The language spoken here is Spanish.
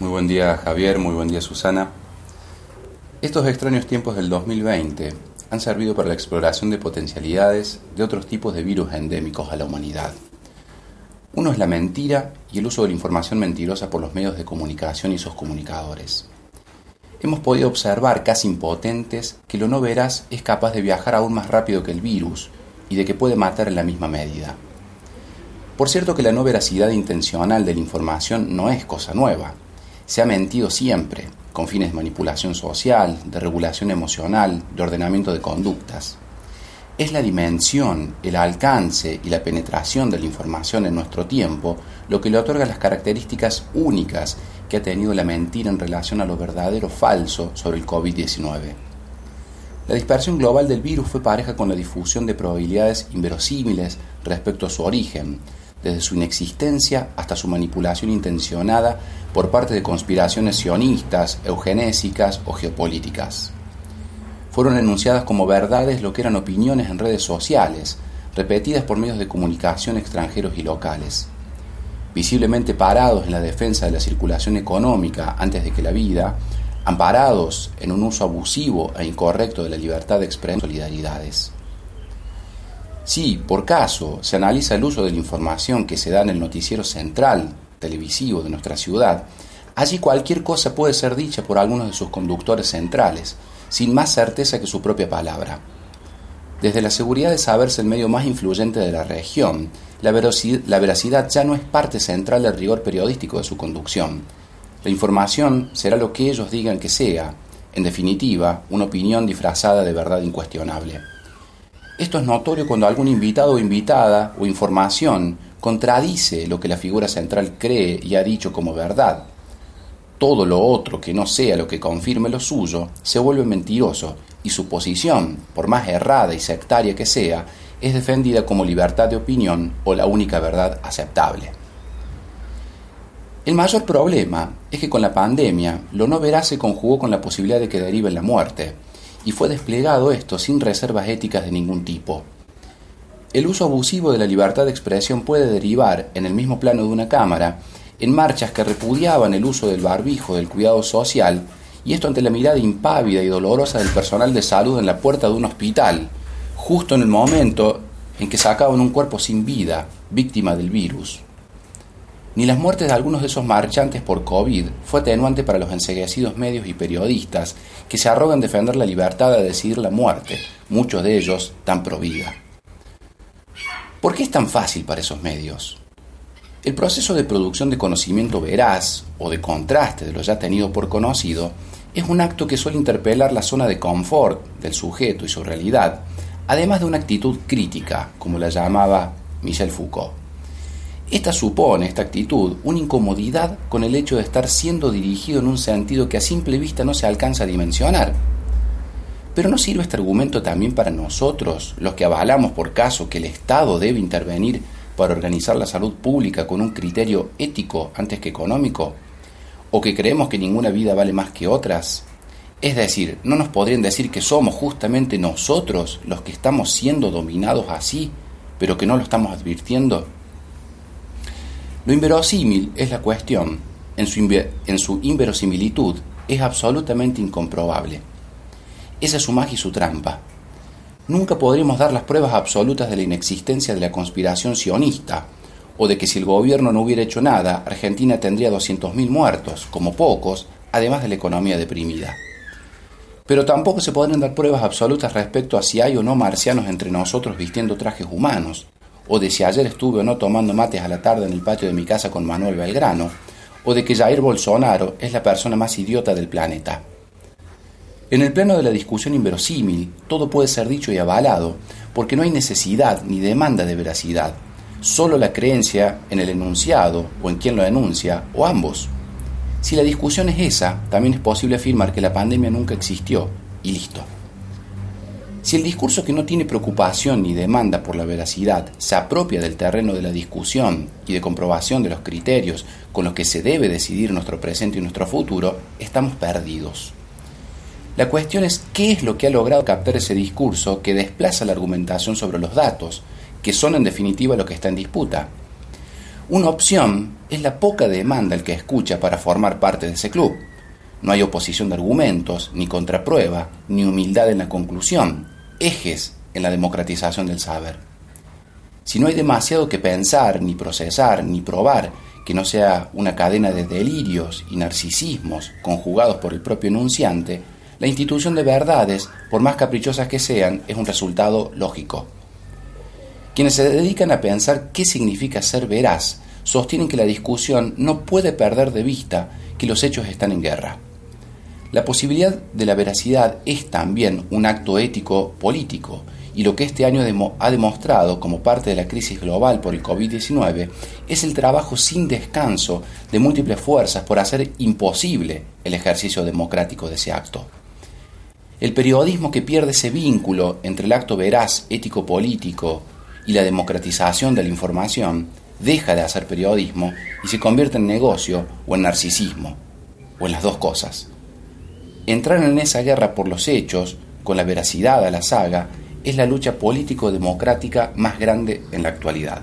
Muy buen día Javier, muy buen día Susana. Estos extraños tiempos del 2020 han servido para la exploración de potencialidades de otros tipos de virus endémicos a la humanidad. Uno es la mentira y el uso de la información mentirosa por los medios de comunicación y sus comunicadores. Hemos podido observar casi impotentes que lo no veraz es capaz de viajar aún más rápido que el virus y de que puede matar en la misma medida. Por cierto que la no veracidad intencional de la información no es cosa nueva. Se ha mentido siempre, con fines de manipulación social, de regulación emocional, de ordenamiento de conductas. Es la dimensión, el alcance y la penetración de la información en nuestro tiempo lo que le otorga las características únicas que ha tenido la mentira en relación a lo verdadero falso sobre el COVID-19. La dispersión global del virus fue pareja con la difusión de probabilidades inverosímiles respecto a su origen, desde su inexistencia hasta su manipulación intencionada por parte de conspiraciones sionistas, eugenésicas o geopolíticas. Fueron enunciadas como verdades lo que eran opiniones en redes sociales, repetidas por medios de comunicación extranjeros y locales. Visiblemente parados en la defensa de la circulación económica antes de que la vida, amparados en un uso abusivo e incorrecto de la libertad de expresión solidaridades. Si, por caso, se analiza el uso de la información que se da en el noticiero central televisivo de nuestra ciudad, allí cualquier cosa puede ser dicha por algunos de sus conductores centrales, sin más certeza que su propia palabra. Desde la seguridad de saberse el medio más influyente de la región, la veracidad ya no es parte central del rigor periodístico de su conducción. La información será lo que ellos digan que sea, en definitiva, una opinión disfrazada de verdad incuestionable. Esto es notorio cuando algún invitado o invitada o información contradice lo que la figura central cree y ha dicho como verdad. Todo lo otro que no sea lo que confirme lo suyo se vuelve mentiroso y su posición, por más errada y sectaria que sea, es defendida como libertad de opinión o la única verdad aceptable. El mayor problema es que con la pandemia lo no veraz se conjugó con la posibilidad de que derive en la muerte, y fue desplegado esto sin reservas éticas de ningún tipo. El uso abusivo de la libertad de expresión puede derivar, en el mismo plano de una cámara, en marchas que repudiaban el uso del barbijo del cuidado social, y esto ante la mirada impávida y dolorosa del personal de salud en la puerta de un hospital, justo en el momento en que sacaban un cuerpo sin vida, víctima del virus ni las muertes de algunos de esos marchantes por COVID fue atenuante para los enseguecidos medios y periodistas que se arrogan defender la libertad de decidir la muerte, muchos de ellos tan provida. ¿Por qué es tan fácil para esos medios? El proceso de producción de conocimiento veraz o de contraste de lo ya tenido por conocido es un acto que suele interpelar la zona de confort del sujeto y su realidad, además de una actitud crítica, como la llamaba Michel Foucault. Esta supone, esta actitud, una incomodidad con el hecho de estar siendo dirigido en un sentido que a simple vista no se alcanza a dimensionar. Pero ¿no sirve este argumento también para nosotros, los que avalamos por caso que el Estado debe intervenir para organizar la salud pública con un criterio ético antes que económico? ¿O que creemos que ninguna vida vale más que otras? Es decir, ¿no nos podrían decir que somos justamente nosotros los que estamos siendo dominados así, pero que no lo estamos advirtiendo? Lo inverosímil es la cuestión, en su, inverosimilitud es absolutamente incomprobable. Esa es su magia y su trampa. Nunca podremos dar las pruebas absolutas de la inexistencia de la conspiración sionista, o de que si el gobierno no hubiera hecho nada, Argentina tendría 200.000 muertos, como pocos, además de la economía deprimida. Pero tampoco se podrán dar pruebas absolutas respecto a si hay o no marcianos entre nosotros vistiendo trajes humanos, o de si ayer estuve o no tomando mates a la tarde en el patio de mi casa con Manuel Belgrano, o de que Jair Bolsonaro es la persona más idiota del planeta. En el plano de la discusión inverosímil, todo puede ser dicho y avalado, porque no hay necesidad ni demanda de veracidad, solo la creencia en el enunciado o en quien lo enuncia, o ambos. Si la discusión es esa, también es posible afirmar que la pandemia nunca existió, y listo. Si el discurso que no tiene preocupación ni demanda por la veracidad se apropia del terreno de la discusión y de comprobación de los criterios con los que se debe decidir nuestro presente y nuestro futuro, estamos perdidos. La cuestión es qué es lo que ha logrado captar ese discurso que desplaza la argumentación sobre los datos, que son en definitiva lo que está en disputa. Una opción es la poca demanda el que escucha para formar parte de ese club. No hay oposición de argumentos, ni contraprueba, ni humildad en la conclusión, ejes en la democratización del saber. Si no hay demasiado que pensar, ni procesar, ni probar, que no sea una cadena de delirios y narcisismos conjugados por el propio enunciante, la institución de verdades, por más caprichosas que sean, es un resultado lógico. Quienes se dedican a pensar qué significa ser veraz, sostienen que la discusión no puede perder de vista que los hechos están en guerra. La posibilidad de la veracidad es también un acto ético político y lo que este año ha demostrado como parte de la crisis global por el COVID-19 es el trabajo sin descanso de múltiples fuerzas por hacer imposible el ejercicio democrático de ese acto. El periodismo que pierde ese vínculo entre el acto veraz ético-político y la democratización de la información deja de hacer periodismo y se convierte en negocio o en narcisismo, o en las dos cosas. Entrar en esa guerra por los hechos, con la veracidad a la saga, es la lucha político-democrática más grande en la actualidad.